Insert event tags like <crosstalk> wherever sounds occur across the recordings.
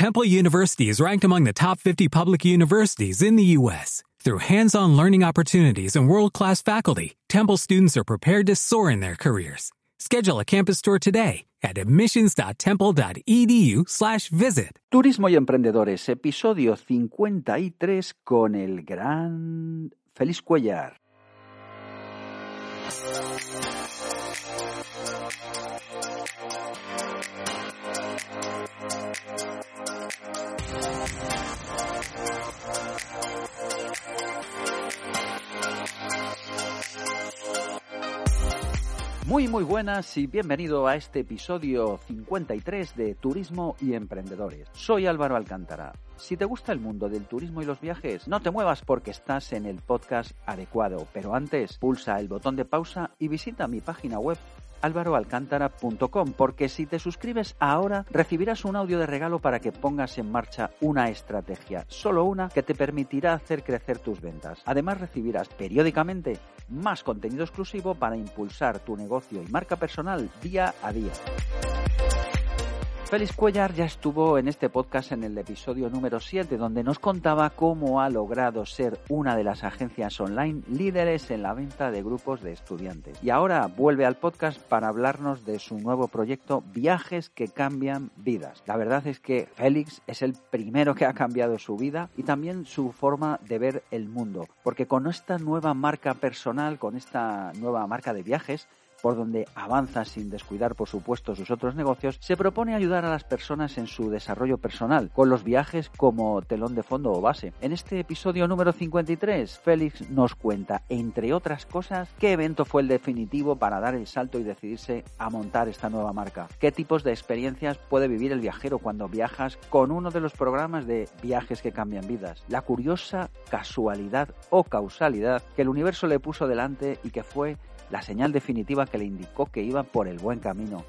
Temple University is ranked among the top 50 public universities in the U.S. Through hands-on learning opportunities and world-class faculty, Temple students are prepared to soar in their careers. Schedule a campus tour today at admissions.temple.edu/visit. Turismo y Emprendedores, episodio 53 con el gran Félix Cuellar. Muy muy buenas y bienvenido a este episodio 53 de Turismo y Emprendedores. Soy Álvaro Alcántara. Si te gusta el mundo del turismo y los viajes, no te muevas porque estás en el podcast adecuado, pero antes pulsa el botón de pausa y visita mi página web álvaroalcántara.com porque si te suscribes ahora recibirás un audio de regalo para que pongas en marcha una estrategia, solo una que te permitirá hacer crecer tus ventas. Además recibirás periódicamente más contenido exclusivo para impulsar tu negocio y marca personal día a día. Félix Cuellar ya estuvo en este podcast en el episodio número 7, donde nos contaba cómo ha logrado ser una de las agencias online líderes en la venta de grupos de estudiantes. Y ahora vuelve al podcast para hablarnos de su nuevo proyecto Viajes que cambian vidas. La verdad es que Félix es el primero que ha cambiado su vida y también su forma de ver el mundo, porque con esta nueva marca personal, con esta nueva marca de viajes, por donde avanza sin descuidar, por supuesto, sus otros negocios, se propone ayudar a las personas en su desarrollo personal, con los viajes como telón de fondo o base. En este episodio número 53, Félix nos cuenta, entre otras cosas, qué evento fue el definitivo para dar el salto y decidirse a montar esta nueva marca, qué tipos de experiencias puede vivir el viajero cuando viajas con uno de los programas de viajes que cambian vidas, la curiosa casualidad o causalidad que el universo le puso delante y que fue la señal definitiva que le indicó que iba por el buen camino.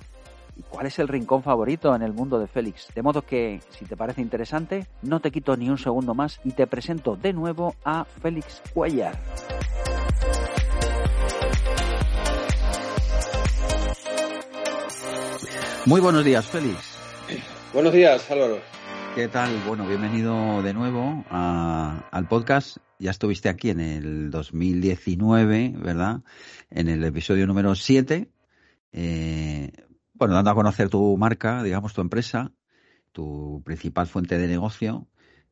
¿Y cuál es el rincón favorito en el mundo de Félix? De modo que, si te parece interesante, no te quito ni un segundo más y te presento de nuevo a Félix Cuellar. Muy buenos días, Félix. Buenos días, Álvaro. ¿Qué tal? Bueno, bienvenido de nuevo al podcast. Ya estuviste aquí en el 2019, ¿verdad? En el episodio número 7. Eh, bueno, dando a conocer tu marca, digamos, tu empresa, tu principal fuente de negocio,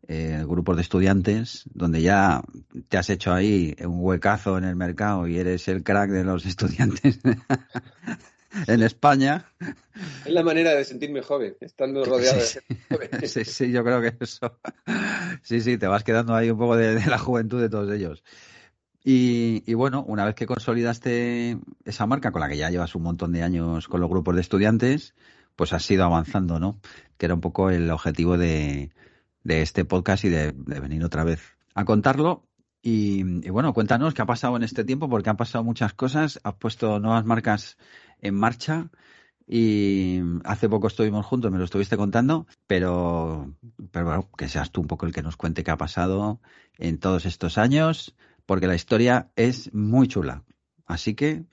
eh, grupos de estudiantes, donde ya te has hecho ahí un huecazo en el mercado y eres el crack de los <laughs> estudiantes en España. Es la manera de sentirme joven, estando rodeado sí, de <laughs> sí, sí, yo creo que eso. Sí, sí, te vas quedando ahí un poco de, de la juventud de todos ellos. Y, y, bueno, una vez que consolidaste esa marca con la que ya llevas un montón de años con los grupos de estudiantes, pues has ido avanzando, ¿no? Que era un poco el objetivo de, de este podcast y de, de, venir otra vez a contarlo. Y, y, bueno, cuéntanos qué ha pasado en este tiempo, porque han pasado muchas cosas. Has puesto nuevas marcas en marcha y hace poco estuvimos juntos, me lo estuviste contando, pero, pero bueno, que seas tú un poco el que nos cuente qué ha pasado en todos estos años, porque la historia es muy chula. Así que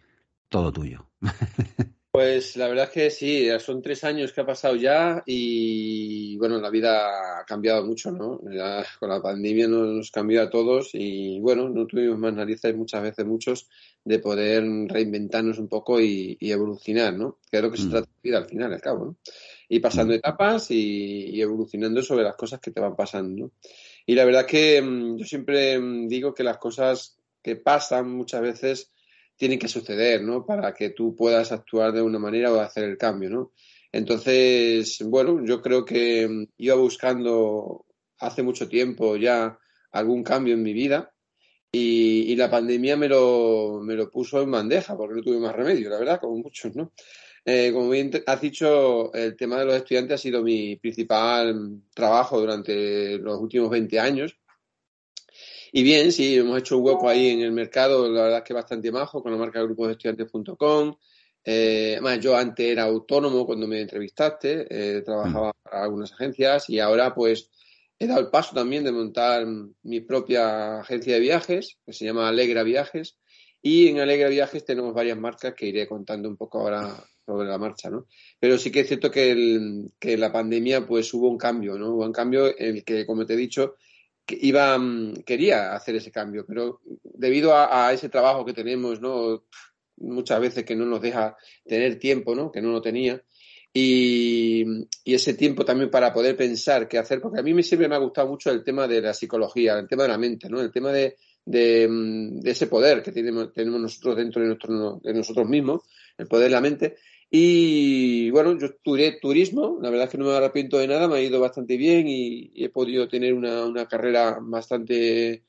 todo tuyo. <laughs> Pues la verdad es que sí, son tres años que ha pasado ya y bueno, la vida ha cambiado mucho, ¿no? La, con la pandemia nos cambió a todos y bueno, no tuvimos más narices muchas veces, muchos, de poder reinventarnos un poco y, y evolucionar, ¿no? Que es lo que mm. se trata de vida al final, al cabo, ¿no? Y pasando mm. etapas y, y, evolucionando sobre las cosas que te van pasando, ¿no? Y la verdad que mm, yo siempre digo que las cosas que pasan muchas veces tienen que suceder, ¿no? Para que tú puedas actuar de una manera o hacer el cambio, ¿no? Entonces, bueno, yo creo que iba buscando hace mucho tiempo ya algún cambio en mi vida y, y la pandemia me lo, me lo puso en bandeja porque no tuve más remedio, la verdad, como muchos, ¿no? Eh, como bien has dicho, el tema de los estudiantes ha sido mi principal trabajo durante los últimos 20 años y bien, sí, hemos hecho un hueco ahí en el mercado, la verdad es que bastante majo, con la marca gruposdeestudiantes.com. Eh, además, yo antes era autónomo cuando me entrevistaste, eh, trabajaba mm. para algunas agencias y ahora pues he dado el paso también de montar mi propia agencia de viajes, que se llama Alegra Viajes. Y en Alegra Viajes tenemos varias marcas que iré contando un poco ahora sobre la marcha, ¿no? Pero sí que es cierto que, el, que la pandemia pues hubo un cambio, ¿no? Hubo un cambio en el que, como te he dicho, iba, mm, quería hacer ese cambio, pero debido a, ese trabajo que tenemos, ¿no? Muchas veces que no nos deja tener tiempo, ¿no? Que no lo tenía. Y, ese tiempo también para poder pensar qué hacer, porque a mí siempre me ha gustado mucho el tema de la psicología, el tema de la mente, ¿no? El tema de, de, mm, ese poder que tenemos, tenemos nosotros dentro de, nuestro, de nosotros mismos, el poder de la mente. Y bueno, yo estudié turismo, la verdad es que no me arrepiento de nada, me ha ido bastante bien y, y he podido tener una, una, carrera bastante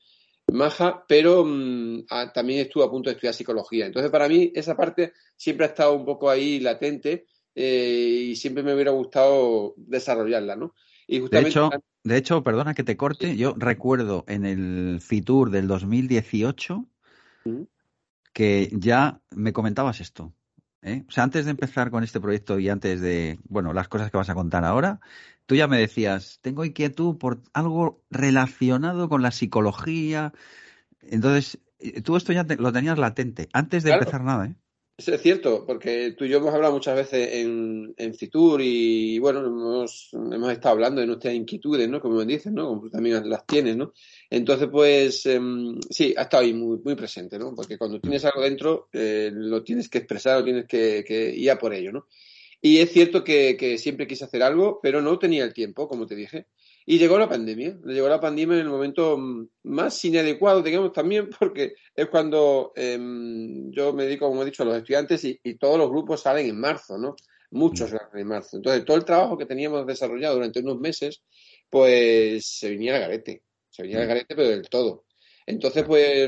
maja, pero mmm, a, también estuve a punto de estudiar psicología. Entonces, para mí, esa parte siempre ha estado un poco ahí latente eh, y siempre me hubiera gustado desarrollarla, ¿no? Y justamente... de, hecho, de hecho, perdona que te corte, yo recuerdo en el Fitur del 2018 ¿Mm? que ya me comentabas esto. ¿Eh? O sea, antes de empezar con este proyecto y antes de, bueno, las cosas que vas a contar ahora, tú ya me decías, tengo inquietud por algo relacionado con la psicología. Entonces, eh, tú esto ya te, lo tenías latente, antes de claro. empezar nada, ¿eh? Es cierto, porque tú y yo hemos hablado muchas veces en, en Fitur y, bueno, hemos, hemos, estado hablando de nuestras inquietudes, ¿no? Como me dices, ¿no? Como tú también las tienes, ¿no? Entonces, pues, eh, sí, ha estado ahí muy, muy presente, ¿no? Porque cuando tienes algo dentro, eh, lo tienes que expresar, lo tienes que, que, ir a por ello, ¿no? Y es cierto que, que siempre quise hacer algo, pero no tenía el tiempo, como te dije. Y llegó la pandemia, llegó la pandemia en el momento más inadecuado, digamos, también <laughs> porque es cuando eh, yo me dedico, como he dicho, a los estudiantes y, y, todos los grupos salen en marzo, ¿no? Muchos salen en marzo. Entonces, todo el trabajo que teníamos desarrollado durante unos meses, pues se venía al garete, se venía al garete, pero del todo. Entonces, pues,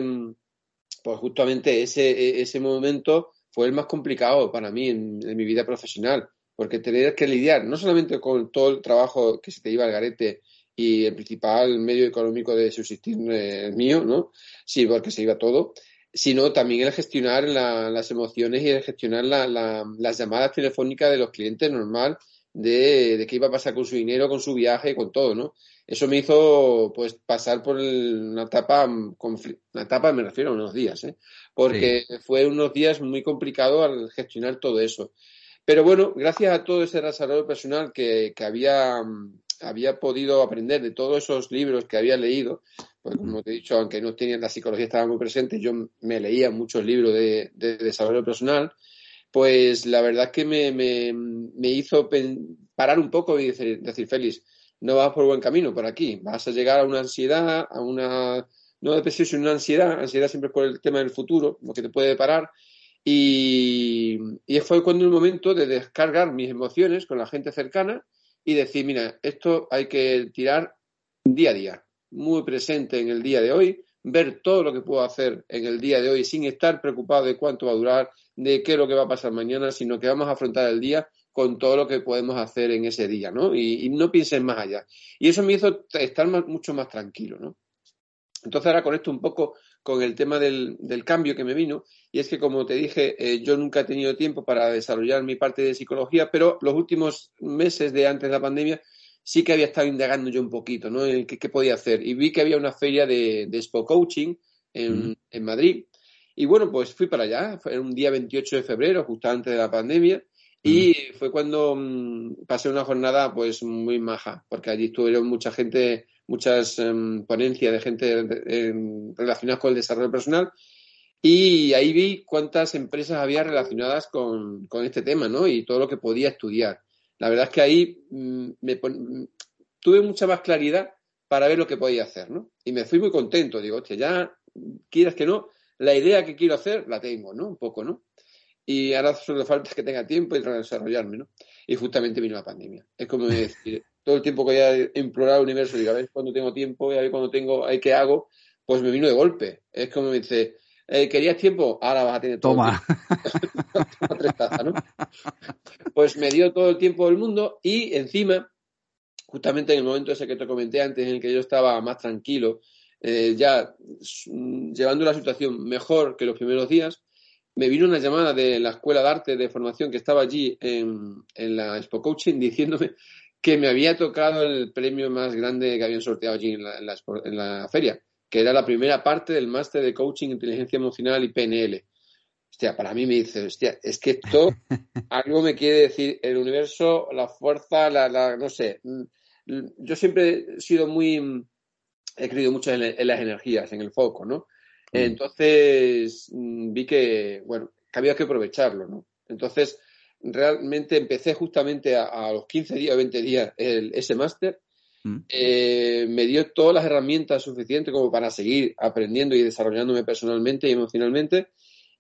pues justamente ese, ese momento fue el más complicado para mí en, en mi vida profesional porque tenías que lidiar no solamente con todo el trabajo que se te iba al garete y el principal medio económico de subsistir eh, el mío, ¿no? Sí, porque se iba todo, sino también el gestionar la, las emociones y el gestionar la, la, las llamadas telefónicas de los clientes normal de, de, qué iba a pasar con su dinero, con su viaje, con todo, ¿no? Eso me hizo, pues, pasar por el, una etapa, una etapa me refiero a unos días, ¿eh? Porque sí. fue unos días muy complicados al gestionar todo eso. Pero bueno, gracias a todo ese desarrollo personal que, que había, había podido aprender de todos esos libros que había leído, pues como te he dicho, aunque no tenían la psicología, estaba muy presente, yo me leía muchos libros de, de desarrollo personal, pues la verdad es que me, me, me hizo parar un poco y decir, decir, Félix, no vas por buen camino por aquí, vas a llegar a una ansiedad, a una, no depresión, sino una ansiedad, ansiedad siempre por el tema del futuro, lo que te puede parar, y, fue cuando el momento de descargar mis emociones con la gente cercana y decir, mira, esto hay que tirar día a día, muy presente en el día de hoy, ver todo lo que puedo hacer en el día de hoy sin estar preocupado de cuánto va a durar, de qué es lo que va a pasar mañana, sino que vamos a afrontar el día con todo lo que podemos hacer en ese día, ¿no? Y, no pienses más allá. Y eso me hizo estar más, mucho más tranquilo, ¿no? Entonces ahora conecto un poco con el tema del, del, cambio que me vino, y es que, como te dije, eh, yo nunca he tenido tiempo para desarrollar mi parte de psicología, pero los últimos meses de antes de la pandemia sí que había estado indagando yo un poquito, ¿no? En qué, qué podía hacer. Y vi que había una feria de, de Expo Coaching en, mm. en, Madrid. Y bueno, pues fui para allá, fue un día 28 de febrero, justo antes de la pandemia, y mm. fue cuando mmm, pasé una jornada pues muy maja, porque allí estuvieron mucha gente muchas um, ponencias de gente eh, relacionada con el desarrollo personal y ahí vi cuántas empresas había relacionadas con, con, este tema, ¿no? Y todo lo que podía estudiar. La verdad es que ahí mm, me pon... tuve mucha más claridad para ver lo que podía hacer, ¿no? Y me fui muy contento. Digo, hostia, ya quieras que no, la idea que quiero hacer la tengo, ¿no? Un poco, ¿no? Y ahora solo falta que tenga tiempo y desarrollarme, ¿no? Y justamente vino la pandemia. Es como decir, todo el tiempo que voy a implorar al universo, digo, a ver cuando tengo tiempo, y a ver cuando tengo, hay qué hago, pues me vino de golpe. Es como me dice, eh, ¿querías tiempo? Ahora vas a tener todo Toma. Toma <laughs> tres tazas, ¿no? Pues me dio todo el tiempo del mundo y encima, justamente en el momento ese que te comenté antes, en el que yo estaba más tranquilo, eh, ya llevando la situación mejor que los primeros días, me vino una llamada de la Escuela de Arte de Formación que estaba allí en, en la Expo Coaching <laughs> diciéndome que me había tocado el premio más grande que habían sorteado allí en la, en la, en la feria, que era la primera parte del máster de coaching, inteligencia emocional y PNL. hostia, para mí me dice, hostia, es que esto <laughs> algo me quiere decir el universo, la fuerza, la, no sé. Mm, yo siempre he sido muy, he creído mucho en, las energías, en el foco, ¿no? Mm. Entonces mm, vi que, bueno, que había que aprovecharlo, ¿no? Entonces, realmente empecé justamente a, los 15 días o 20 días el, ese máster. Eh, me dio todas las herramientas suficientes como para seguir aprendiendo y desarrollándome personalmente y emocionalmente.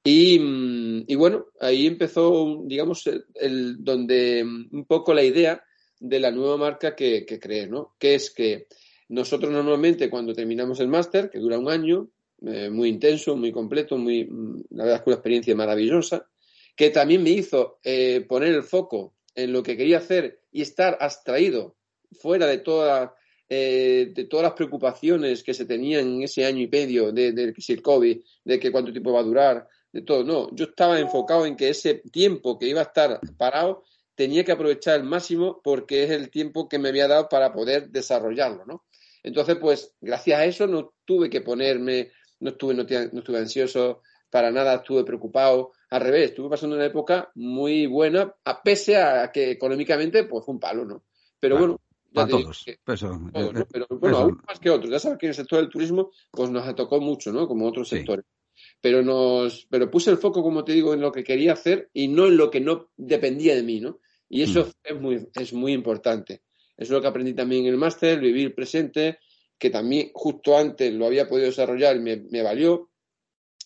Y, bueno, ahí empezó, digamos, el, donde un poco la idea de la nueva marca que, que creé, ¿no? Que es que nosotros normalmente cuando terminamos el máster, que dura un año, eh, muy intenso, muy completo, muy, la verdad es que una experiencia maravillosa, que también me hizo eh, poner el foco en lo que quería hacer y estar abstraído fuera de eh, de todas las preocupaciones que se tenían en ese año y medio de, de, si el COVID, de que cuánto tiempo va a durar, de todo. No, yo estaba enfocado en que ese tiempo que iba a estar parado tenía que aprovechar al máximo porque es el tiempo que me había dado para poder desarrollarlo, ¿no? Entonces, pues, gracias a eso no tuve que ponerme, no estuve, no, estuve ansioso, para nada estuve preocupado. Al revés, estuve pasando una época muy buena, a pese a que económicamente, pues, fue un palo, ¿no? Pero bueno, a todos. Pero bueno, aún más que otros. Ya sabes que en el sector del turismo, pues nos tocó mucho, ¿no? Como otros sectores pero nos, pero puse el foco, como te digo, en lo que quería hacer y no en lo que no dependía de mí, ¿no? Y eso mm. es muy, es muy importante. Eso es lo que aprendí también en el máster, vivir presente, que también justo antes lo había podido desarrollar y me, valió.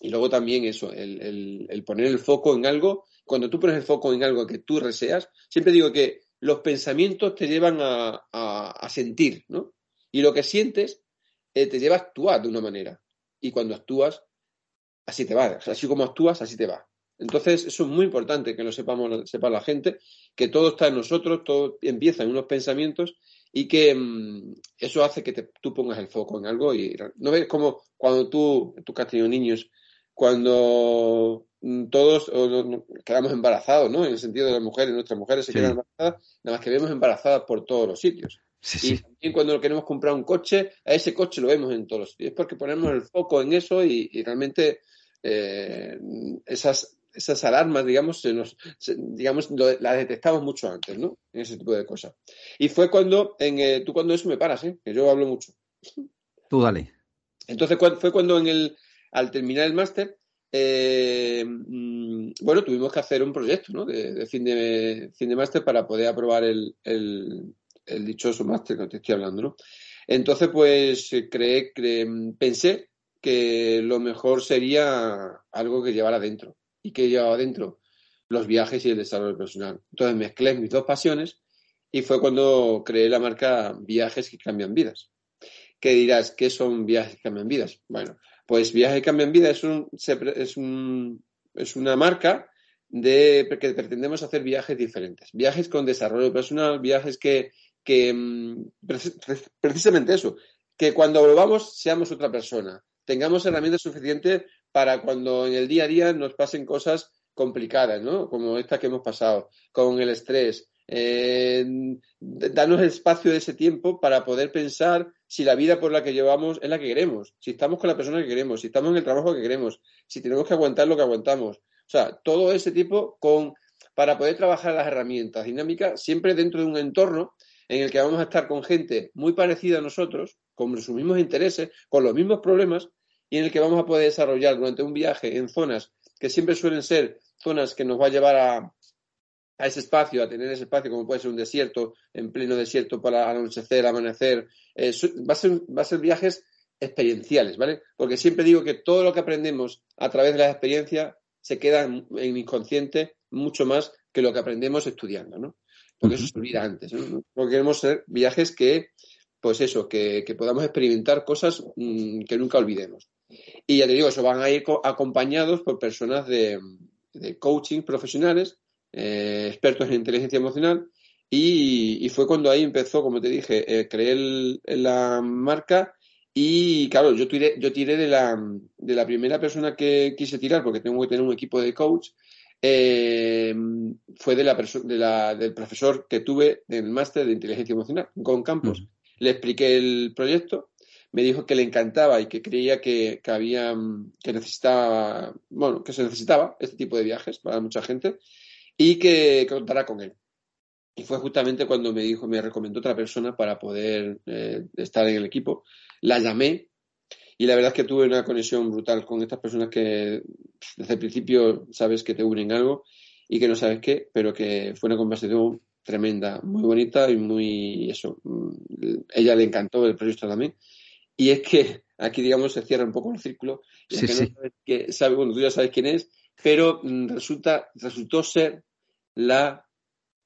Y luego también eso, el, el, poner el foco en algo. Cuando tú pones el foco en algo que tú deseas, siempre digo que los pensamientos te llevan a, a, sentir, ¿no? Y lo que sientes eh, te lleva a actuar de una manera. Y cuando actúas, así te va. Así como actúas, así te va. Entonces, eso es muy importante que lo sepamos, sepa la gente, que todo está en nosotros, todo empieza en unos pensamientos y que mm, eso hace que tú pongas el foco en algo y no ves como cuando tú, tú que has tenido niños, cuando mm, todos quedamos embarazados, ¿no? En el sentido de las mujeres, nuestras mujeres se quedan embarazadas, nada más que vemos embarazadas por todos los sitios. y también cuando queremos comprar un coche, a ese coche lo vemos en todos los sitios. Es porque ponemos el foco en eso y realmente eh, esas, esas alarmas, digamos, se nos, digamos, las detectamos mucho antes, ¿no? En ese tipo de cosas. Y fue cuando, en, eh, tú cuando eso me paras, ¿eh? Que yo hablo mucho. Tú dale. Entonces fue cuando en el, al terminar el máster, eh, mm, bueno, tuvimos que hacer un proyecto, ¿no? De, fin de fin de máster para poder aprobar el, el, dichoso máster que te estoy hablando, ¿no? Entonces, pues creé, creé, pensé que lo mejor sería algo que llevara adentro. ¿Y que llevaba adentro? Los viajes y el desarrollo personal. Entonces mezclé mis dos pasiones y fue cuando creé la marca Viajes que cambian vidas. ¿Qué dirás? ¿Qué son viajes que cambian vidas? Bueno, pues Viajes que cambian vidas es, un, es, un, es una marca de que pretendemos hacer viajes diferentes. Viajes con desarrollo personal, viajes que, que mm, precisamente eso, que cuando volvamos seamos otra persona, tengamos herramientas suficientes para cuando en el día a día nos pasen cosas complicadas, ¿no? Como esta que hemos pasado, con el estrés. Eh, darnos el espacio de ese tiempo para poder pensar si la vida por la que llevamos es la que queremos, si estamos con la persona que queremos, si estamos en el trabajo que queremos, si tenemos que aguantar lo que aguantamos. O sea, todo ese tipo con para poder trabajar las herramientas dinámicas siempre dentro de un entorno en el que vamos a estar con gente muy parecida a nosotros, con sus mismos intereses, con los mismos problemas, y en el que vamos a poder desarrollar durante un viaje en zonas que siempre suelen ser zonas que nos va a llevar a, ese espacio, a tener ese espacio, como puede ser un desierto, en pleno desierto para anochecer, amanecer. Eh, va, a ser, va a ser viajes experienciales, ¿vale? Porque siempre digo que todo lo que aprendemos a través de las experiencias se queda en, en inconsciente mucho más que lo que aprendemos estudiando, ¿no? porque eso se olvida antes. ¿no? Porque queremos ser viajes que, pues eso, que, podamos experimentar cosas mm, que nunca olvidemos. Y ya te digo, eso van a ir acompañados por personas de, coaching profesionales, eh, expertos en inteligencia emocional, y, fue cuando ahí empezó, como te dije, eh, creé la marca y claro, yo tiré, yo tiré de la, de la primera persona que quise tirar, porque tengo que tener un equipo de coach, eh, fue de la, del profesor que tuve en el máster de inteligencia emocional, con Campos. Le expliqué el proyecto, me dijo que le encantaba y que creía que, que había, que necesitaba, bueno, que se necesitaba este tipo de viajes para mucha gente y que, contará con él. Y fue justamente cuando me dijo, me recomendó otra persona para poder eh, estar en el equipo. La llamé y la verdad es que tuve una conexión brutal con estas personas que desde el principio sabes que te unen algo y que no sabes qué, pero que fue una conversación tremenda, muy bonita y muy eso. Mm, ella le encantó el proyecto también. Y es que aquí, digamos, se cierra un poco el círculo. Y sí, sí. que sabe, bueno, tú ya sabes quién es, pero mm, resulta, resultó ser la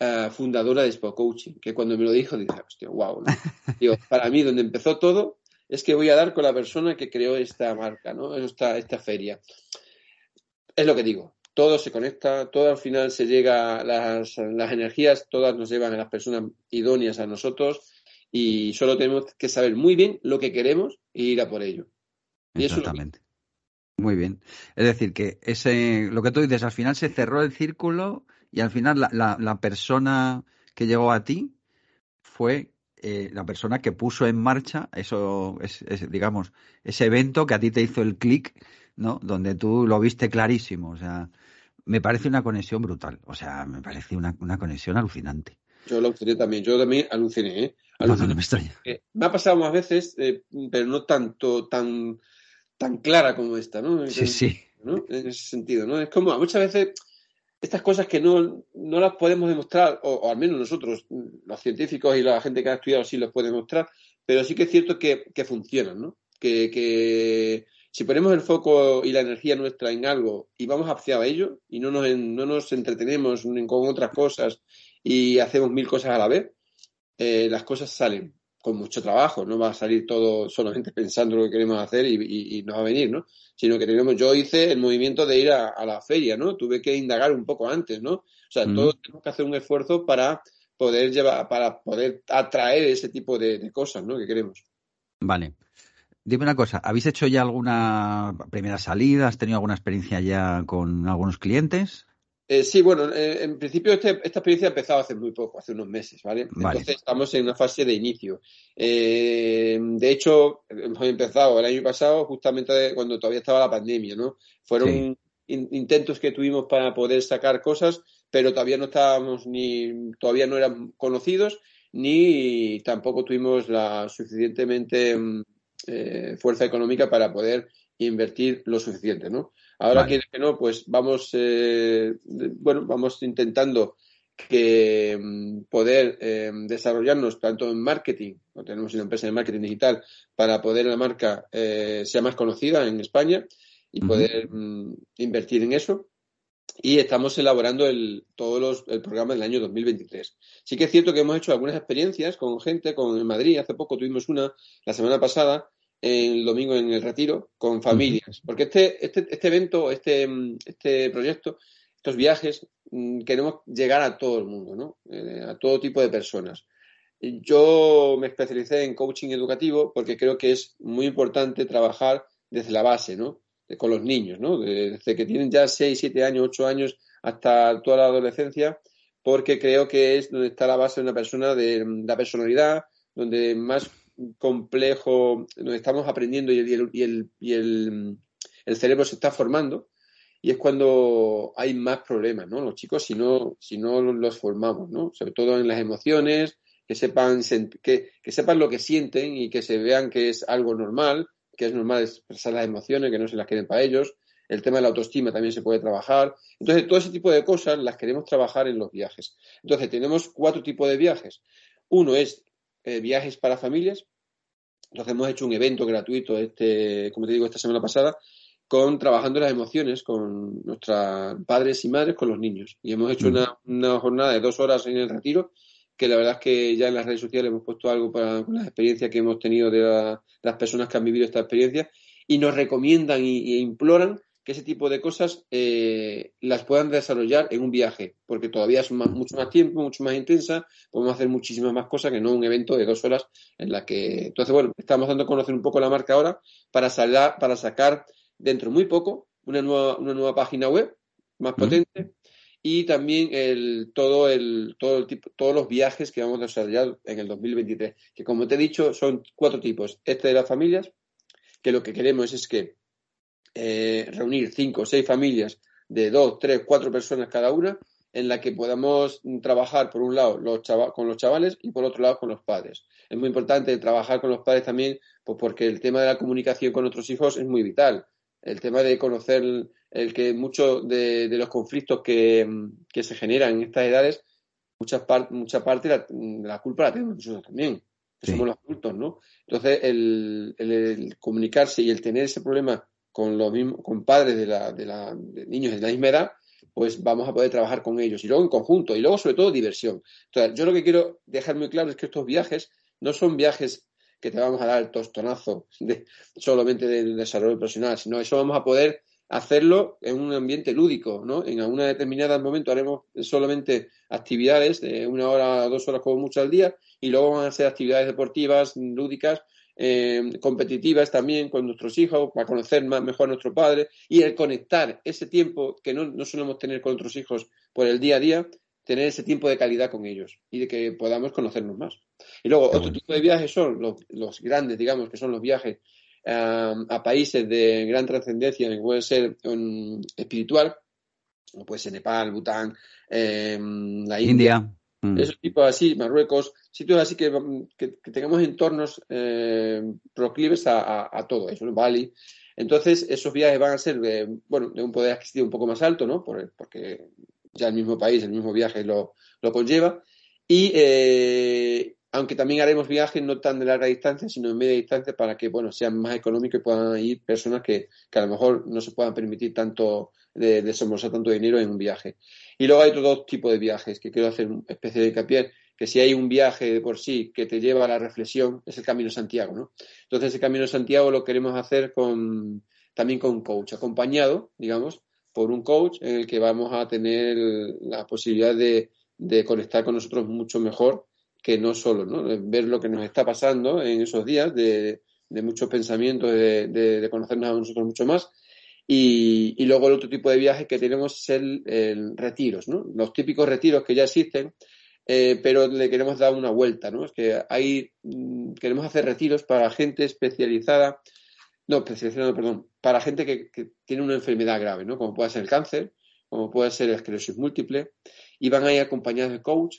uh, fundadora de Expo Coaching, que cuando me lo dijo dije, hostia, wow. ¿no? <laughs> Digo, para mí, donde empezó todo, es que voy a dar con la persona que creó esta marca, ¿no? Esta, esta feria. Es lo que digo, todo se conecta, todo al final se llega, las, las energías todas nos llevan a las personas idóneas a nosotros y solo tenemos que saber muy bien lo que queremos e ir a por ello. Y Exactamente. Muy bien. Es decir, que ese, lo que tú dices, al final se cerró el círculo y al final la, la, la persona que llegó a ti fue eh, la persona que puso en marcha eso, es, es, digamos, ese evento que a ti te hizo el clic, ¿no? Donde tú lo viste clarísimo. O sea, me parece una conexión brutal. O sea, me parece una, una conexión alucinante. Yo lo aluciné también, yo también aluciné, ¿eh? Aluciné. No, no me extraña. Eh, me ha pasado más veces, eh, pero no tanto, tan, tan clara como esta, ¿no? Sí, sí. ¿no? En ese sentido, ¿no? Es como muchas veces estas cosas que no, no las podemos demostrar, o, o, al menos nosotros, los científicos y la gente que ha estudiado sí los puede demostrar, pero sí que es cierto que, que funcionan, ¿no? Que, que si ponemos el foco y la energía nuestra en algo y vamos hacia ello y no nos, no nos entretenemos con otras cosas y hacemos mil cosas a la vez, eh, las cosas salen con mucho trabajo, no va a salir todo solamente pensando lo que queremos hacer y, y, y nos va a venir, ¿no? Sino que tenemos, yo hice el movimiento de ir a, a, la feria, ¿no? Tuve que indagar un poco antes, ¿no? O sea, mm. todos tenemos que hacer un esfuerzo para poder llevar, para poder atraer ese tipo de, de cosas, ¿no? Que queremos. Vale. Dime una cosa, ¿habéis hecho ya alguna primera salida? ¿Has tenido alguna experiencia ya con algunos clientes? Eh, sí, bueno, eh, en principio este, esta experiencia ha empezado hace muy poco, hace unos meses, ¿vale? vale. Entonces estamos en una fase de inicio. Eh, de hecho, hemos empezado el año pasado justamente cuando todavía estaba la pandemia, ¿no? Fueron sí. in, intentos que tuvimos para poder sacar cosas, pero todavía no estábamos ni, todavía no eran conocidos, ni tampoco tuvimos la suficientemente mm, eh, fuerza económica para poder invertir lo suficiente, ¿no? Ahora vale. que no, pues vamos, eh, bueno, vamos intentando que mm, poder eh, desarrollarnos tanto en marketing, tenemos una empresa de marketing digital, para poder la marca eh, sea más conocida en España y poder uh -huh. invertir en eso. Y estamos elaborando el, todos los, el programa del año 2023. Sí que es cierto que hemos hecho algunas experiencias con gente, con en Madrid, hace poco tuvimos una la semana pasada, el domingo en el retiro con familias. Porque este, este, este evento, este, este proyecto, estos viajes, mm, queremos llegar a todo el mundo, ¿no? Eh, a todo tipo de personas. Yo me especialicé en coaching educativo porque creo que es muy importante trabajar desde la base, ¿no? Con los niños, ¿no? Desde que tienen ya 6, 7 años, 8 años hasta toda la adolescencia, porque creo que es donde está la base de una persona, de la personalidad, donde más complejo, donde estamos aprendiendo y el, y el, y el, el cerebro se está formando, y es cuando hay más problemas, ¿no? Los chicos, si no, si no los formamos, ¿no? Sobre todo en las emociones, que sepan, que, que sepan lo que sienten y que se vean que es algo normal, que es normal expresar las emociones, que no se las quieren para ellos. El tema de la autoestima también se puede trabajar. Entonces, todo ese tipo de cosas las queremos trabajar en los viajes. Entonces, tenemos cuatro tipos de viajes. Uno es eh, viajes para familias. Entonces hemos hecho un evento gratuito, este, como te digo, esta semana pasada, con trabajando las emociones con nuestros padres y madres, con los niños. Y hemos hecho mm. una, una, jornada de dos horas en el retiro, que la verdad es que ya en las redes sociales hemos puesto algo para con las experiencias que hemos tenido de, la, de las personas que han vivido esta experiencia y nos recomiendan y, y imploran que ese tipo de cosas eh, las puedan desarrollar en un viaje, porque todavía es más, mucho más tiempo, mucho más intensa, podemos hacer muchísimas más cosas que no un evento de dos horas en la que... Entonces, bueno, estamos dando a conocer un poco la marca ahora para, salar, para sacar dentro muy poco una nueva, una nueva página web más potente y también el, todo el, todo el tipo, todos los viajes que vamos a desarrollar en el 2023, que como te he dicho son cuatro tipos. Este de las familias, que lo que queremos es que eh, reunir cinco o seis familias de dos, tres, cuatro personas cada una, en la que podamos trabajar por un lado los con los chavales y por otro lado con los padres. Es muy importante trabajar con los padres también, pues porque el tema de la comunicación con otros hijos es muy vital. El tema de conocer el, que muchos de, los conflictos que, se generan en estas edades, muchas mucha parte la, la culpa la tenemos nosotros también, que somos los adultos, ¿no? Entonces, el, comunicarse y el tener ese problema con los mismos, con padres de, la, de, la, niños de la misma edad, pues vamos a poder trabajar con ellos. Y luego en conjunto, y luego sobre todo diversión. Entonces, yo lo que quiero dejar muy claro es que estos viajes no son viajes que te vamos a dar el tostonazo de, solamente del desarrollo profesional, sino eso vamos a poder hacerlo en un ambiente lúdico, ¿no? En alguna determinada momento haremos solamente actividades de una hora dos horas como mucho al día y luego van a ser actividades deportivas, lúdicas, eh, competitivas también con nuestros hijos para conocer más, mejor a nuestro padre y el conectar ese tiempo que no, no solemos tener con nuestros hijos por el día a día, tener ese tiempo de calidad con ellos y de que podamos conocernos más. Y luego, otro tipo de viajes son los, grandes, digamos, que son los viajes a países de gran trascendencia, que puede ser um, espiritual, como puede ser Nepal, Bután, em, la India. Mm. Esos tipos así, Marruecos, sitios así que, tengamos entornos eh, proclives a, todo eso, Bali. Entonces, esos viajes van a ser, bueno, de un poder adquisitivo un poco más alto, ¿no? porque ya el mismo país, el mismo viaje lo, conlleva. Y eh, aunque también haremos viajes no tan de larga distancia, sino de media distancia para que bueno sean más económicos y puedan ir personas que, a lo mejor no se puedan permitir tanto de desembolsar tanto dinero en un viaje. Y luego hay otros dos tipos de viajes que quiero hacer una especie de hincapié, que si hay un viaje de por sí que te lleva a la reflexión, es el Camino de Santiago, ¿no? Entonces el Camino de Santiago lo queremos hacer con, también con coach, acompañado, digamos, por un coach en el que vamos a tener la posibilidad de, conectar con nosotros mucho mejor que no solo, ¿no? Ver lo que nos está pasando en esos días de, muchos pensamientos, de, conocernos a nosotros mucho más. Y, luego el otro tipo de viajes que tenemos es el, retiros, ¿no? Los típicos retiros que ya existen, eh, pero le queremos dar una vuelta, ¿no? Es que hay, mm, queremos hacer retiros para gente especializada no, especialización, perdón, para gente que, tiene una enfermedad grave, ¿no? Como puede ser el cáncer, como puede ser la esclerosis múltiple, y van ahí acompañados de coach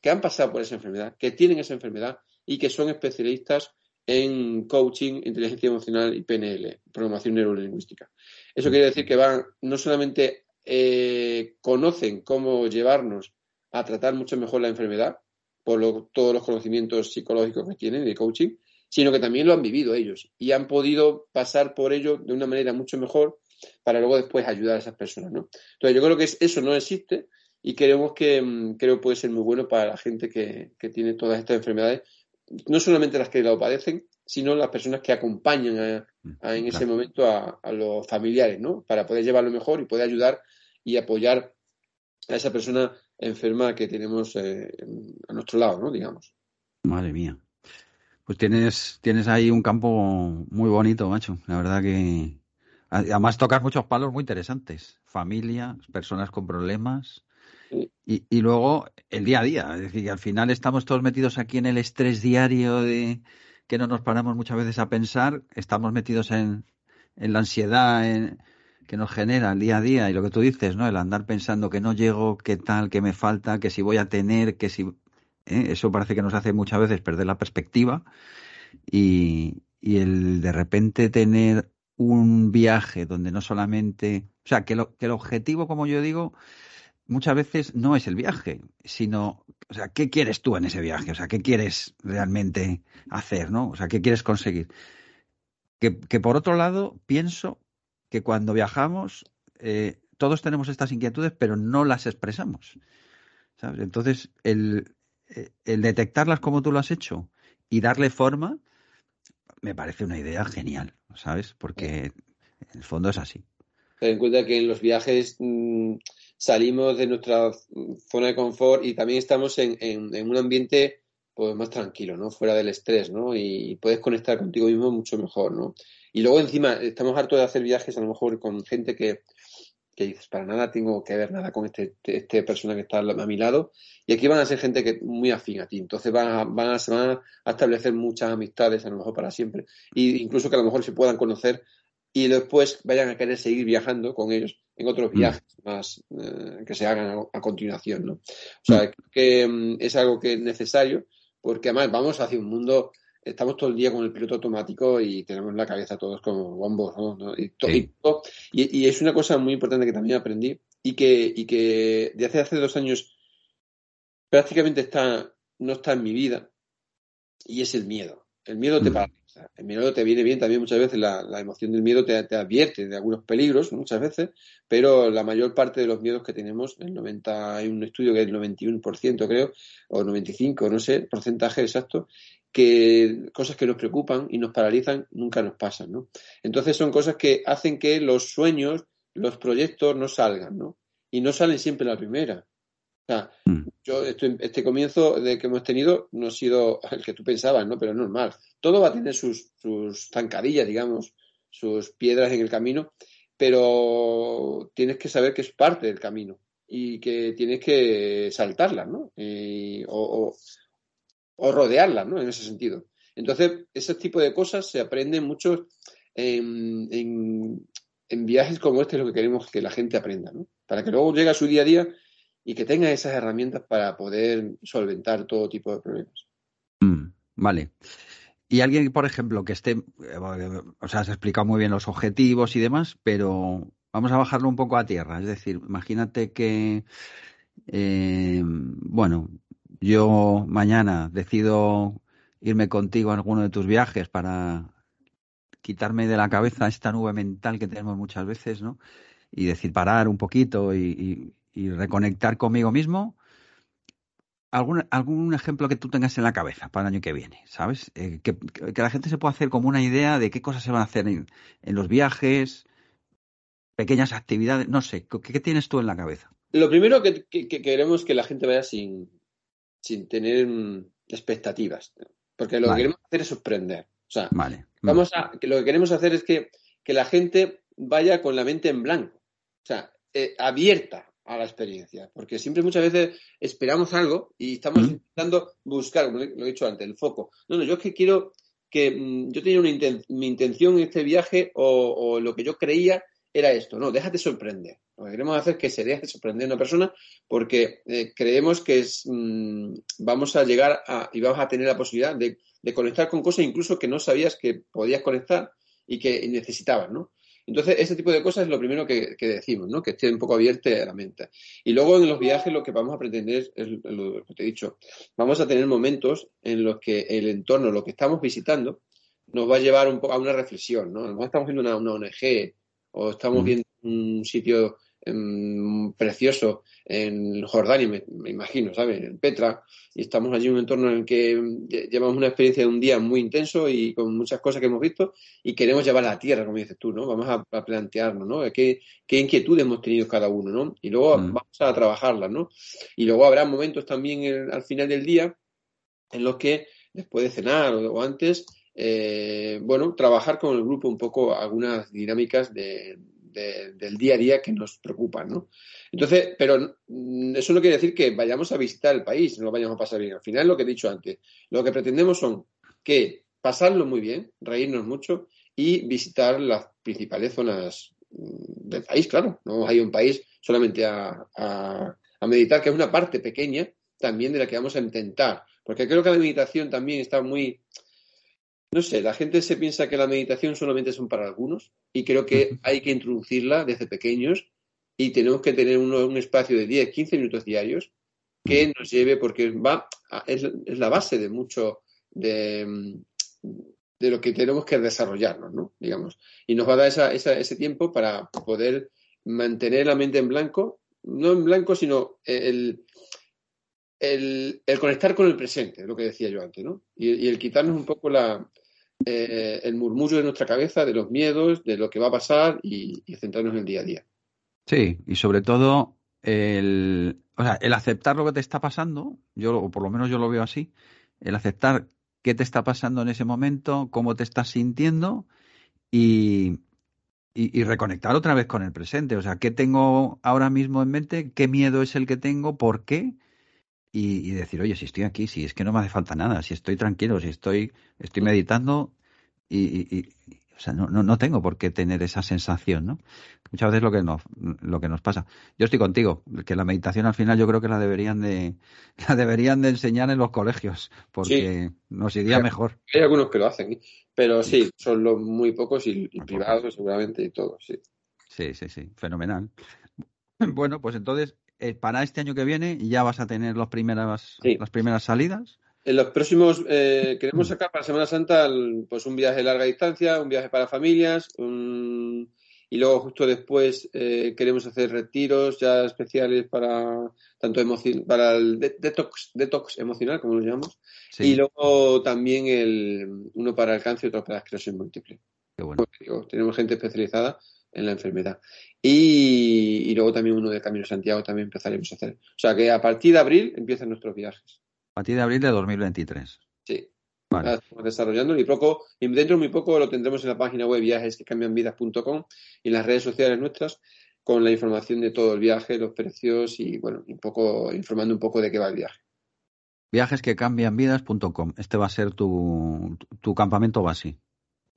que han pasado por esa enfermedad, que tienen esa enfermedad y que son especialistas en coaching, inteligencia emocional y PNL, programación neurolingüística. Eso quiere decir que van, no solamente eh, conocen cómo llevarnos a tratar mucho mejor la enfermedad, por todos los conocimientos psicológicos que tienen de coaching, sino que también lo han vivido ellos y han podido pasar por ello de una manera mucho mejor para luego después ayudar a esas personas, ¿no? Entonces yo creo que eso no existe y creemos que mm, creo puede ser muy bueno para la gente que, tiene todas estas enfermedades, no solamente las que lo padecen, sino las personas que acompañan en ese momento a, los familiares, ¿no? Para poder llevarlo mejor y poder ayudar y apoyar a esa persona enferma que tenemos eh, a nuestro lado, ¿no? Digamos. Madre mía. Pues tienes, tienes ahí un campo muy bonito, macho. La verdad que. Además, tocas muchos palos muy interesantes. Familia, personas con problemas. Y, y, luego el día a día. Es decir, que al final estamos todos metidos aquí en el estrés diario de que no nos paramos muchas veces a pensar. Estamos metidos en, en la ansiedad en, que nos genera el día a día. Y lo que tú dices, ¿no? El andar pensando que no llego, qué tal, qué me falta, que si voy a tener, que si ¿eh? Eso parece que nos hace muchas veces perder la perspectiva y, el de repente tener un viaje donde no solamente, o sea, que, que el objetivo, como yo digo, muchas veces no es el viaje, sino, o sea, ¿qué quieres tú en ese viaje? O sea, ¿qué quieres realmente hacer, no? O sea, ¿qué quieres conseguir? Que, que por otro lado, pienso que cuando viajamos, eh, todos tenemos estas inquietudes, pero no las expresamos. ¿sabes? Entonces, el, eh, el detectarlas como tú lo has hecho y darle forma, me parece una idea genial, ¿sabes? Porque en el fondo es así. Ten en cuenta que en los viajes mm, salimos de nuestra zona de confort y también estamos en, un ambiente pues más tranquilo, ¿no? Fuera del estrés, ¿no? Y puedes conectar contigo mismo mucho mejor, ¿no? Y luego encima estamos hartos de hacer viajes a lo mejor con gente que que dices, para nada tengo que ver nada con este, este, persona que está a mi lado. Y aquí van a ser gente que muy afín a ti. Entonces van a, van a, se van a establecer muchas amistades, a lo mejor para siempre. E incluso que a lo mejor se puedan conocer y después vayan a querer seguir viajando con ellos en otros mm. viajes más eh, que se hagan a, continuación. ¿no? O sea, mm. que mm, es algo que es necesario porque además vamos hacia un mundo estamos todo el día con el piloto automático y tenemos la cabeza todos como bombos, ¿no? Y, y, es una cosa muy importante que también aprendí y que, y que de hace, hace dos años prácticamente está, no está en mi vida y es el miedo. El miedo te mm. paraliza. El miedo te viene bien también muchas veces, la, la emoción del miedo te, te, advierte de algunos peligros muchas veces, pero la mayor parte de los miedos que tenemos, el 90, hay un estudio que es el 91% creo, o 95, no sé, porcentaje exacto, que cosas que nos preocupan y nos paralizan nunca nos pasan, ¿no? Entonces son cosas que hacen que los sueños, los proyectos no salgan, ¿no? Y no salen siempre la primera. O sea, mm. yo este, este, comienzo de que hemos tenido no ha sido el que tú pensabas, ¿no? Pero es normal. Todo va a tener sus, sus zancadillas, digamos, sus piedras en el camino, pero tienes que saber que es parte del camino y que tienes que saltarlas, ¿no? o, o rodearla, ¿no? En ese sentido. Entonces, ese tipo de cosas se aprenden mucho en, viajes como este, es lo que queremos que la gente aprenda, ¿no? Para que luego llegue a su día a día y que tenga esas herramientas para poder solventar todo tipo de problemas. Mm, vale. Y alguien, por ejemplo, que esté, eh, o sea, has explicado muy bien los objetivos y demás, pero vamos a bajarlo un poco a tierra. Es decir, imagínate que, eh, bueno, yo mañana decido irme contigo a alguno de tus viajes para quitarme de la cabeza esta nube mental que tenemos muchas veces, ¿no? Y decir parar un poquito y, reconectar conmigo mismo. ¿Algún, algún ejemplo que tú tengas en la cabeza para el año que viene, ¿sabes? Eh, que, la gente se pueda hacer como una idea de qué cosas se van a hacer en, los viajes, pequeñas actividades, no sé, ¿qué, tienes tú en la cabeza? Lo primero que, que queremos que la gente vaya sin, sin tener mm, expectativas. Porque lo que queremos hacer es sorprender. O sea, vamos a, lo que queremos hacer es que, la gente vaya con la mente en blanco. O sea, eh, abierta a la experiencia. Porque siempre muchas veces esperamos algo y estamos intentando buscar, como lo he dicho antes, el foco. No, no, yo es que quiero que mm, yo tenía una mi intención en este viaje o, o, lo que yo creía era esto. No, déjate sorprender. Lo que queremos hacer es que se deje sorprender una persona porque eh, creemos que mm, vamos a llegar a, y vamos a tener la posibilidad de, conectar con cosas incluso que no sabías que podías conectar y que necesitabas, ¿no? Entonces, ese tipo de cosas es lo primero que, decimos, ¿no? Que esté un poco abierta la mente. Y luego en los viajes lo que vamos a pretender es lo que te he dicho. Vamos a tener momentos en los que el entorno, lo que estamos visitando, nos va a llevar un poco a una reflexión, ¿no? Mejor estamos viendo una, una ONG o estamos viendo un sitio Em, precioso en Jordania, me, imagino, ¿sabes? En Petra, y estamos allí en un entorno en el que llevamos una experiencia de un día muy intenso y con muchas cosas que hemos visto y queremos llevar a la tierra, como dices tú, ¿no? Vamos a, plantearnos, ¿no? ¿Qué, ¿Qué, inquietudes hemos tenido cada uno, ¿no? Y luego mm. vamos a trabajarlas, ¿no? Y luego habrá momentos también al final del día en los que después de cenar o, antes, eh, bueno, trabajar con el grupo un poco algunas dinámicas de, del día a día que nos preocupan, ¿no? Entonces, pero eso no quiere decir que vayamos a visitar el país, no lo vayamos a pasar bien. Al final, lo que he dicho antes, lo que pretendemos son que pasarlo muy bien, reírnos mucho y visitar las principales zonas mm, del país, claro. No hay un país solamente a, a meditar, que es una parte pequeña también de la que vamos a intentar. Porque creo que la meditación también está muy no sé, la gente se piensa que la meditación solamente son para algunos y creo que hay que introducirla desde pequeños y tenemos que tener un espacio de 10, 15 minutos diarios que nos lleve, porque va es, la base de mucho de, de, lo que tenemos que desarrollarnos, ¿no? Digamos. Y nos va a dar esa, ese tiempo para poder mantener la mente en blanco, no en blanco, sino el, el, conectar con el presente, lo que decía yo antes, ¿no? Y, el quitarnos un poco la, eh, el murmullo de nuestra cabeza, de los miedos, de lo que va a pasar y, centrarnos en el día a día. Sí, y sobre todo el, o sea, el aceptar lo que te está pasando, yo, o por lo menos yo lo veo así, el aceptar qué te está pasando en ese momento, cómo te estás sintiendo y, y, reconectar otra vez con el presente. O sea, ¿qué tengo ahora mismo en mente? ¿Qué miedo es el que tengo? ¿Por qué? Y, decir, oye, si estoy aquí, si es que no me hace falta nada, si estoy tranquilo, si estoy, estoy meditando y, o sea, no, no, no, tengo por qué tener esa sensación, ¿no? Muchas veces lo que nos, lo que nos pasa. Yo estoy contigo, que la meditación al final yo creo que la deberían de, <laughs> la deberían de enseñar en los colegios, porque nos iría mejor. Hay algunos que lo hacen, pero sí, son los muy pocos y, privados seguramente y todo, sí. Sí, sí, sí, fenomenal. <clears throat> Bueno, pues entonces, eh, para este año que viene ya vas a tener las primeras, las primeras salidas. En los próximos, eh, queremos sacar para Semana Santa pues un viaje de larga distancia, un viaje para familias, y luego justo después eh, queremos hacer retiros ya especiales para tanto para el detox, detox emocional, como lo llamamos, y luego también el, uno para el cáncer y otro para la esclerosis múltiple. Qué bueno. tenemos gente especializada en la enfermedad. Y, y, luego también uno de Camino Santiago también empezaremos a hacer. O sea que a partir de abril empiezan nuestros viajes. A partir de abril de 2023. Sí. Vale. Estamos desarrollando y poco, y dentro de muy poco lo tendremos en la página web viajes que cambian vidas.com y en las redes sociales nuestras con la información de todo el viaje, los precios y bueno, un poco informando un poco de qué va el viaje. Viajes que cambian vidas.com. Este va a ser tu, tu campamento base.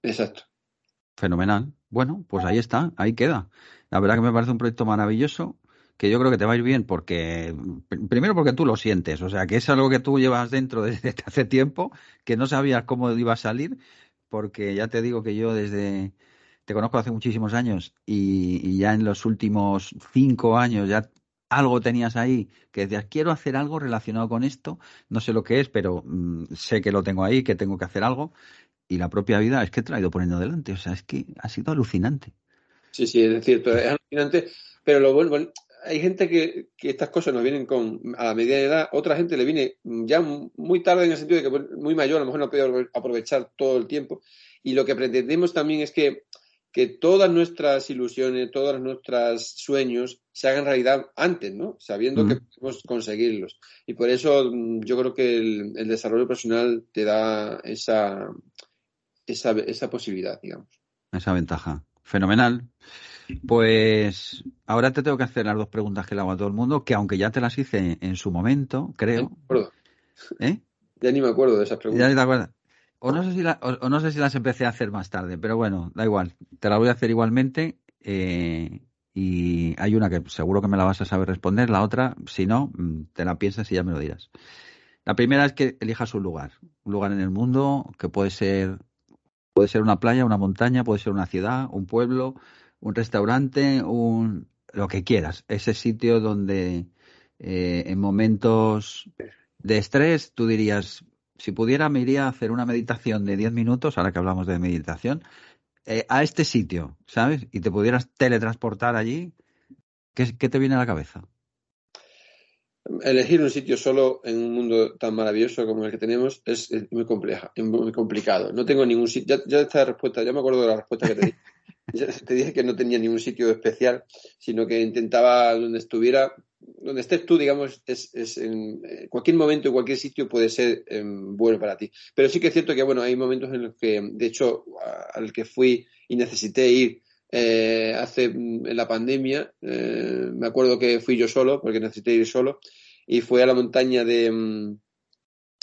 Exacto. Fenomenal. Bueno, pues ahí está, ahí queda. La verdad que me parece un proyecto maravilloso que yo creo que te va a ir bien porque, primero porque tú lo sientes, o sea, que es algo que tú llevas dentro <laughs> desde hace tiempo, que no sabías cómo iba a salir, porque ya te digo que yo desde, te conozco hace muchísimos años y, ya en los últimos cinco años ya algo tenías ahí que decías, quiero hacer algo relacionado con esto, no sé lo que es, pero mm, sé que lo tengo ahí, que tengo que hacer algo, y la propia vida es que he traído poniendo delante, o sea, es que ha sido alucinante. Sí, sí, es cierto, es alucinante, pero lo bueno, hay gente que, estas cosas nos vienen con a la mediana edad, otra gente le viene ya muy tarde en el sentido de que muy mayor, a lo mejor no puede aprovechar todo el tiempo. Y lo que pretendemos también es que, que todas nuestras ilusiones, todos nuestros sueños se hagan realidad antes, ¿no? Sabiendo que podemos conseguirlos. Y por eso mm, yo creo que el, desarrollo personal te da esa, esa, esa posibilidad, digamos. Esa ventaja. Fenomenal. Pues ahora te tengo que hacer las dos preguntas que le hago a todo el mundo, que aunque ya te las hice en su momento, creo. ¿Eh? Ya ni me acuerdo de esas preguntas. Ya ni te acuerdas. O no, sé si o no sé si las empecé a hacer más tarde, pero bueno, da igual. Te las voy a hacer igualmente. Eh, y hay una que seguro que me la vas a saber responder, la otra, si no, mm, te la piensas y ya me lo dirás. La primera es que elijas un lugar, un lugar en el mundo que puede ser, puede ser una playa, una montaña, puede ser una ciudad, un pueblo, un restaurante, un lo que quieras, ese sitio donde eh, en momentos de estrés tú dirías, si pudiera me iría a hacer una meditación de 10 minutos, ahora que hablamos de meditación, eh, a este sitio, ¿sabes? Y te pudieras teletransportar allí, ¿qué, ¿qué te viene a la cabeza? Elegir un sitio solo en un mundo tan maravilloso como el que tenemos es, muy compleja, muy complicado. No tengo ningún sitio. Ya, ya, esta respuesta, ya me acuerdo de la respuesta que te di. <laughs> te dije que no tenía ningún sitio especial, sino que intentaba donde estuviera, donde estés tú, digamos, es, en eh, cualquier momento, en cualquier sitio puede ser em, bueno para ti. Pero sí que es cierto que, bueno, hay momentos en los que, de hecho, al que fui y necesité ir eh, hace en la pandemia, eh, me acuerdo que fui yo solo, porque necesité ir solo, y fui a la montaña de, em,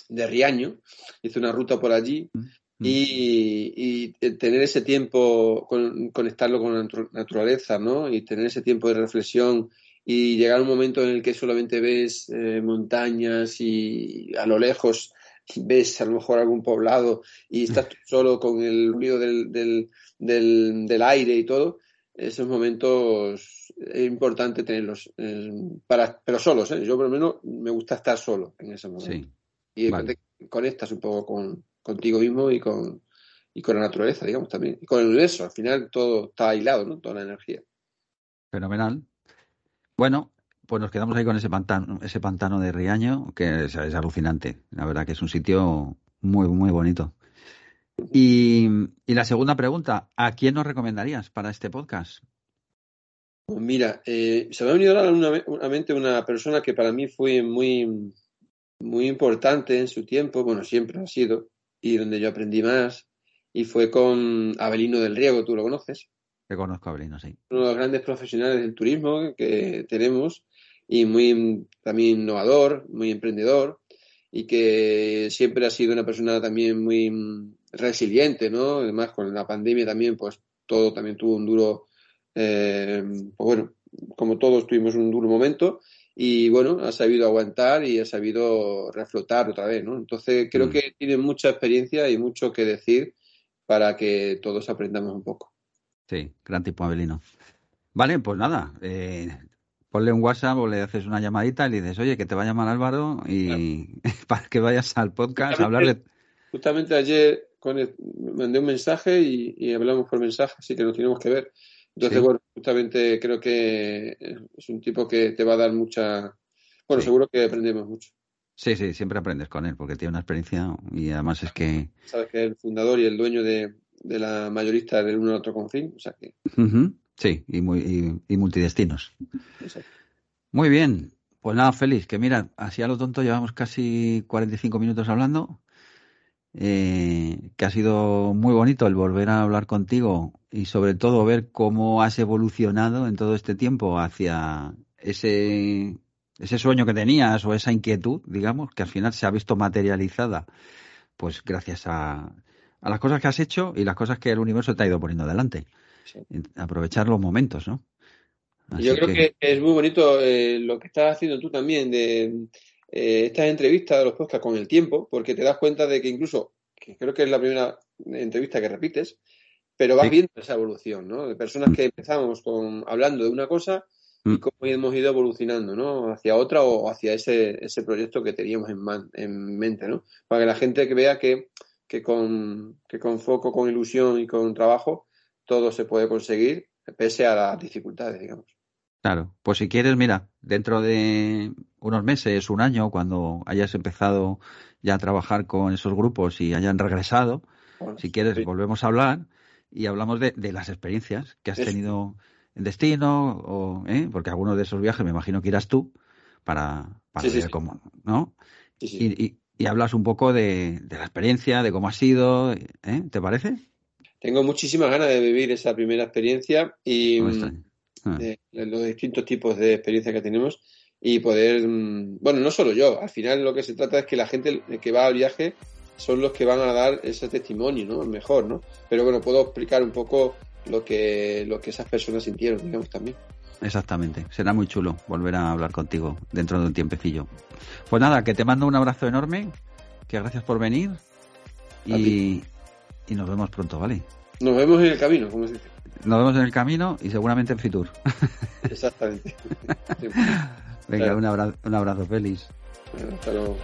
de Riaño, hice una ruta por allí mm. Mm. y, tener ese tiempo, conectarlo con la naturaleza, ¿no? Y tener ese tiempo de reflexión y llegar a un momento en el que solamente ves eh, montañas y a lo lejos ves a lo mejor algún poblado y estás solo con el ruido del, del, del, aire y todo, esos momentos es importante tenerlos, eh, para, pero solos, ¿eh? yo por lo menos me gusta estar solo en ese momento. y conectas un poco con, contigo mismo y con, y con la naturaleza, digamos, también. Y con el universo. Al final todo está aislado, ¿no? Toda la energía. Fenomenal. Bueno, pues nos quedamos ahí con ese pantano, ese pantano de Riaño, que es, alucinante. La verdad que es un sitio muy, muy bonito. Y, la segunda pregunta, ¿a quién nos recomendarías para este podcast? Pues mira, eh, se me ha venido a la mente una persona que para mí fue muy, muy importante en su tiempo, bueno, siempre ha sido, y donde yo aprendí más, y fue con Abelino del Riego, tú lo conoces. Que conozco Abelino, sí. Uno de los grandes profesionales del turismo que tenemos y muy también innovador, muy emprendedor y que siempre ha sido una persona también muy resiliente, ¿no? Además, con la pandemia también, pues todo también tuvo un duro, eh, pues bueno, como todos tuvimos un duro momento y bueno, ha sabido aguantar y ha sabido reflotar otra vez, ¿no? Entonces creo mm. que tiene mucha experiencia y mucho que decir para que todos aprendamos un poco. Sí, gran tipo Abelino. Vale, pues nada, eh, ponle un WhatsApp o le haces una llamadita y le dices, oye, que te va a llamar Álvaro y <laughs> para que vayas al podcast a hablarle. Justamente ayer con mandé un mensaje y, hablamos por mensaje, así que nos tenemos que ver. Entonces, bueno, justamente creo que es un tipo que te va a dar mucha. Bueno, seguro que aprendemos mucho. Sí, sí, siempre aprendes con él porque tiene una experiencia y además es que. Sabes que es el fundador y el dueño de, la mayorista del uno otro confín, o sea que. Sí, y, muy, y, multidestinos. Muy bien. Pues nada, Félix, que mira, así a lo tonto llevamos casi 45 minutos hablando. Eh, que ha sido muy bonito el volver a hablar contigo y sobre todo ver cómo has evolucionado en todo este tiempo hacia ese, ese sueño que tenías o esa inquietud, digamos, que al final se ha visto materializada, pues gracias a, a las cosas que has hecho y las cosas que el universo te ha ido poniendo delante. Aprovechar los momentos, ¿no? Yo creo que... es muy bonito eh, lo que estás haciendo tú también de eh, estas entrevistas de los podcasts con el tiempo, porque te das cuenta de que incluso, que creo que es la primera entrevista que repites, pero vas viendo esa evolución, ¿no? De personas que empezamos con, hablando de una cosa y mm. cómo hemos ido evolucionando, ¿no? Hacia otra o hacia ese, ese proyecto que teníamos en, en mente, ¿no? Para que la gente que vea que, que, con, que con foco, con ilusión y con trabajo todo se puede conseguir pese a las dificultades, digamos. Claro, pues si quieres, mira, dentro de unos meses, un año, cuando hayas empezado ya a trabajar con esos grupos y hayan regresado, si quieres, volvemos a hablar y hablamos de, las experiencias que has tenido en destino, o, ¿eh? porque algunos de esos viajes me imagino que irás tú para, para ver cómo, ¿no? Y, y, hablas un poco de, de, la experiencia, de cómo ha sido, ¿eh? ¿te parece? Tengo muchísimas ganas de vivir esa primera experiencia y mm, ah. de, los distintos tipos de experiencia que tenemos y poder, mm, bueno, no solo yo, al final lo que se trata es que la gente que va al viaje son los que van a dar ese testimonio, ¿no? Mejor, ¿no? Pero bueno, puedo explicar un poco lo que, lo que esas personas sintieron, digamos, también. Exactamente, será muy chulo volver a hablar contigo dentro de un tiempecillo. Pues nada, que te mando un abrazo enorme, que gracias por venir y, y nos vemos pronto, ¿vale? Nos vemos en el camino, como se dice. Nos vemos en el camino y seguramente en Fitur. <laughs> Exactamente. <laughs> Venga, un abrazo, un abrazo, feliz. hasta luego.